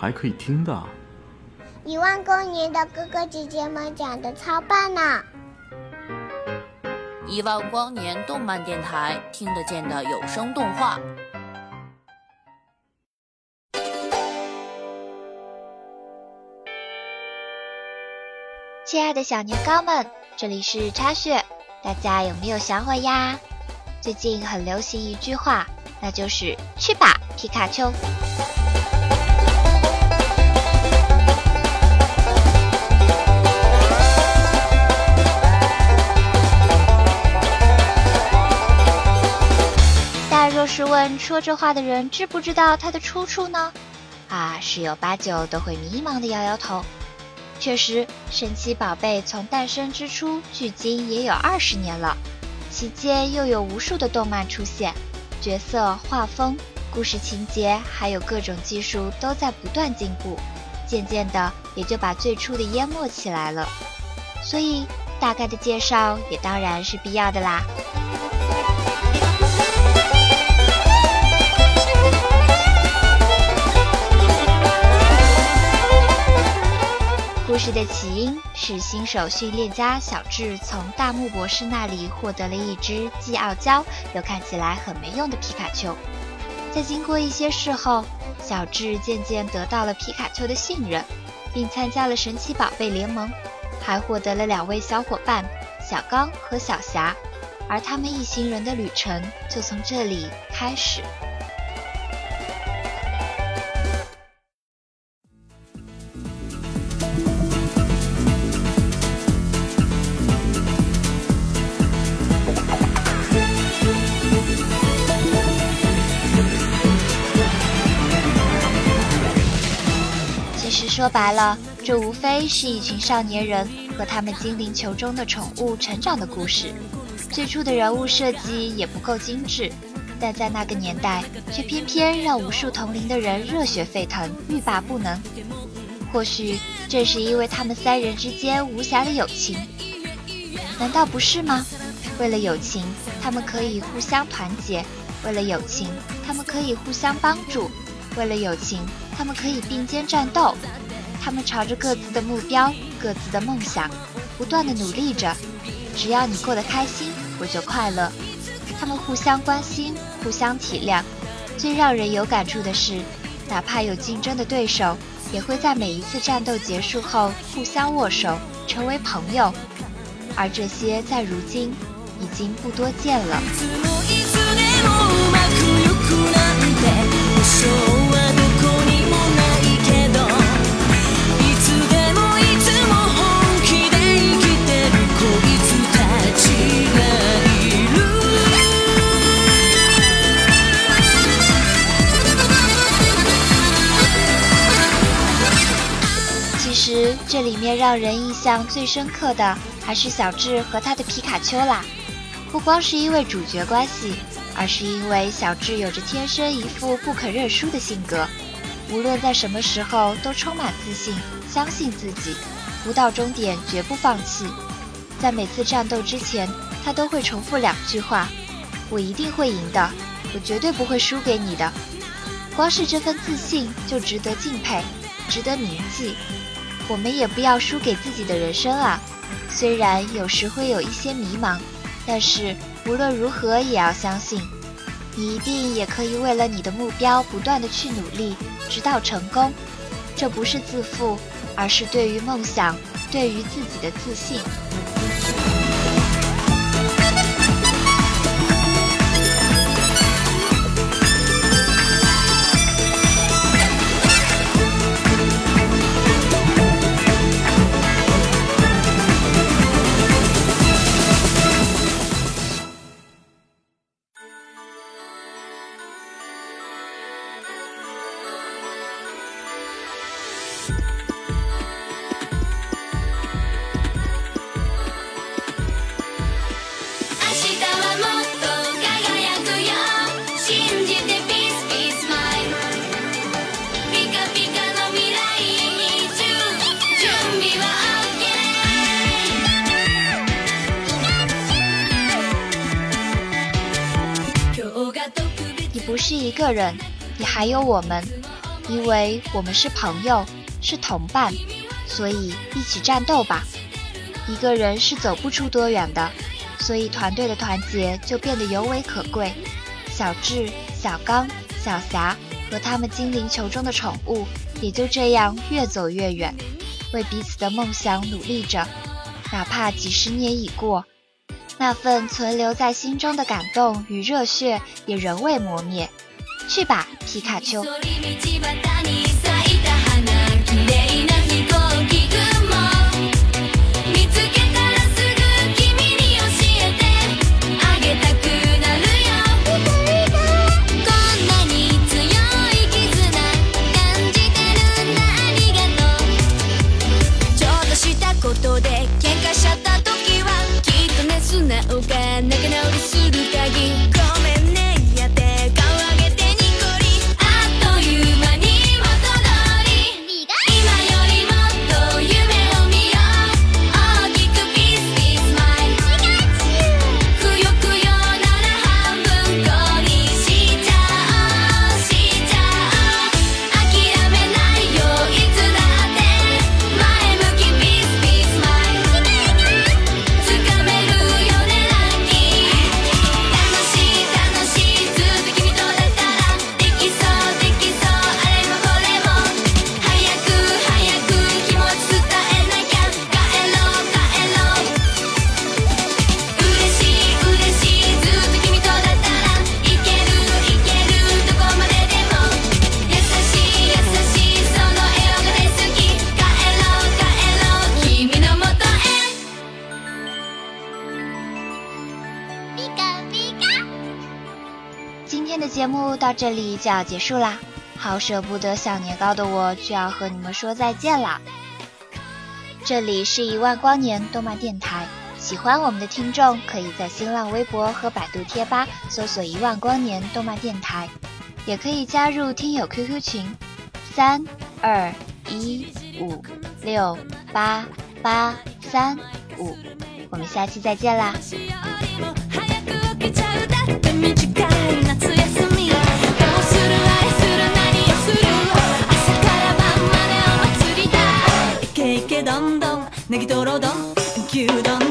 还可以听的，一万光年的哥哥姐姐们讲的超棒呢！一万光年动漫电台听得见的有声动画。亲爱的小年糕们，这里是插雪，大家有没有想我呀？最近很流行一句话，那就是“去吧，皮卡丘”。问说这话的人知不知道它的出处呢？啊，十有八九都会迷茫的摇摇头。确实，神奇宝贝从诞生之初距今也有二十年了，期间又有无数的动漫出现，角色、画风、故事情节还有各种技术都在不断进步，渐渐的也就把最初的淹没起来了。所以，大概的介绍也当然是必要的啦。故事的起因是新手训练家小智从大木博士那里获得了一只既傲娇又看起来很没用的皮卡丘。在经过一些事后，小智渐渐得到了皮卡丘的信任，并参加了神奇宝贝联盟，还获得了两位小伙伴小刚和小霞，而他们一行人的旅程就从这里开始。说白了，这无非是一群少年人和他们精灵球中的宠物成长的故事。最初的人物设计也不够精致，但在那个年代，却偏偏让无数同龄的人热血沸腾、欲罢不能。或许正是因为他们三人之间无瑕的友情，难道不是吗？为了友情，他们可以互相团结；为了友情，他们可以互相帮助；为了友情，他们可以并肩战斗。他们朝着各自的目标、各自的梦想，不断的努力着。只要你过得开心，我就快乐。他们互相关心，互相体谅。最让人有感触的是，哪怕有竞争的对手，也会在每一次战斗结束后互相握手，成为朋友。而这些在如今已经不多见了。里面让人印象最深刻的还是小智和他的皮卡丘啦，不光是因为主角关系，而是因为小智有着天生一副不肯认输的性格，无论在什么时候都充满自信，相信自己，不到终点绝不放弃。在每次战斗之前，他都会重复两句话：“我一定会赢的，我绝对不会输给你的。”光是这份自信就值得敬佩，值得铭记。我们也不要输给自己的人生啊！虽然有时会有一些迷茫，但是无论如何也要相信，你一定也可以为了你的目标不断的去努力，直到成功。这不是自负，而是对于梦想、对于自己的自信。是一个人，也还有我们，因为我们是朋友，是同伴，所以一起战斗吧。一个人是走不出多远的，所以团队的团结就变得尤为可贵。小智、小刚、小霞和他们精灵球中的宠物，也就这样越走越远，为彼此的梦想努力着。哪怕几十年已过，那份存留在心中的感动与热血也仍未磨灭。去吧，皮卡丘！今天的节目到这里就要结束啦，好舍不得小年糕的我就要和你们说再见啦。这里是一万光年动漫电台，喜欢我们的听众可以在新浪微博和百度贴吧搜索“一万光年动漫电台”，也可以加入听友 QQ 群三二一五六八八三五，我们下期再见啦。ど。ん牛丼。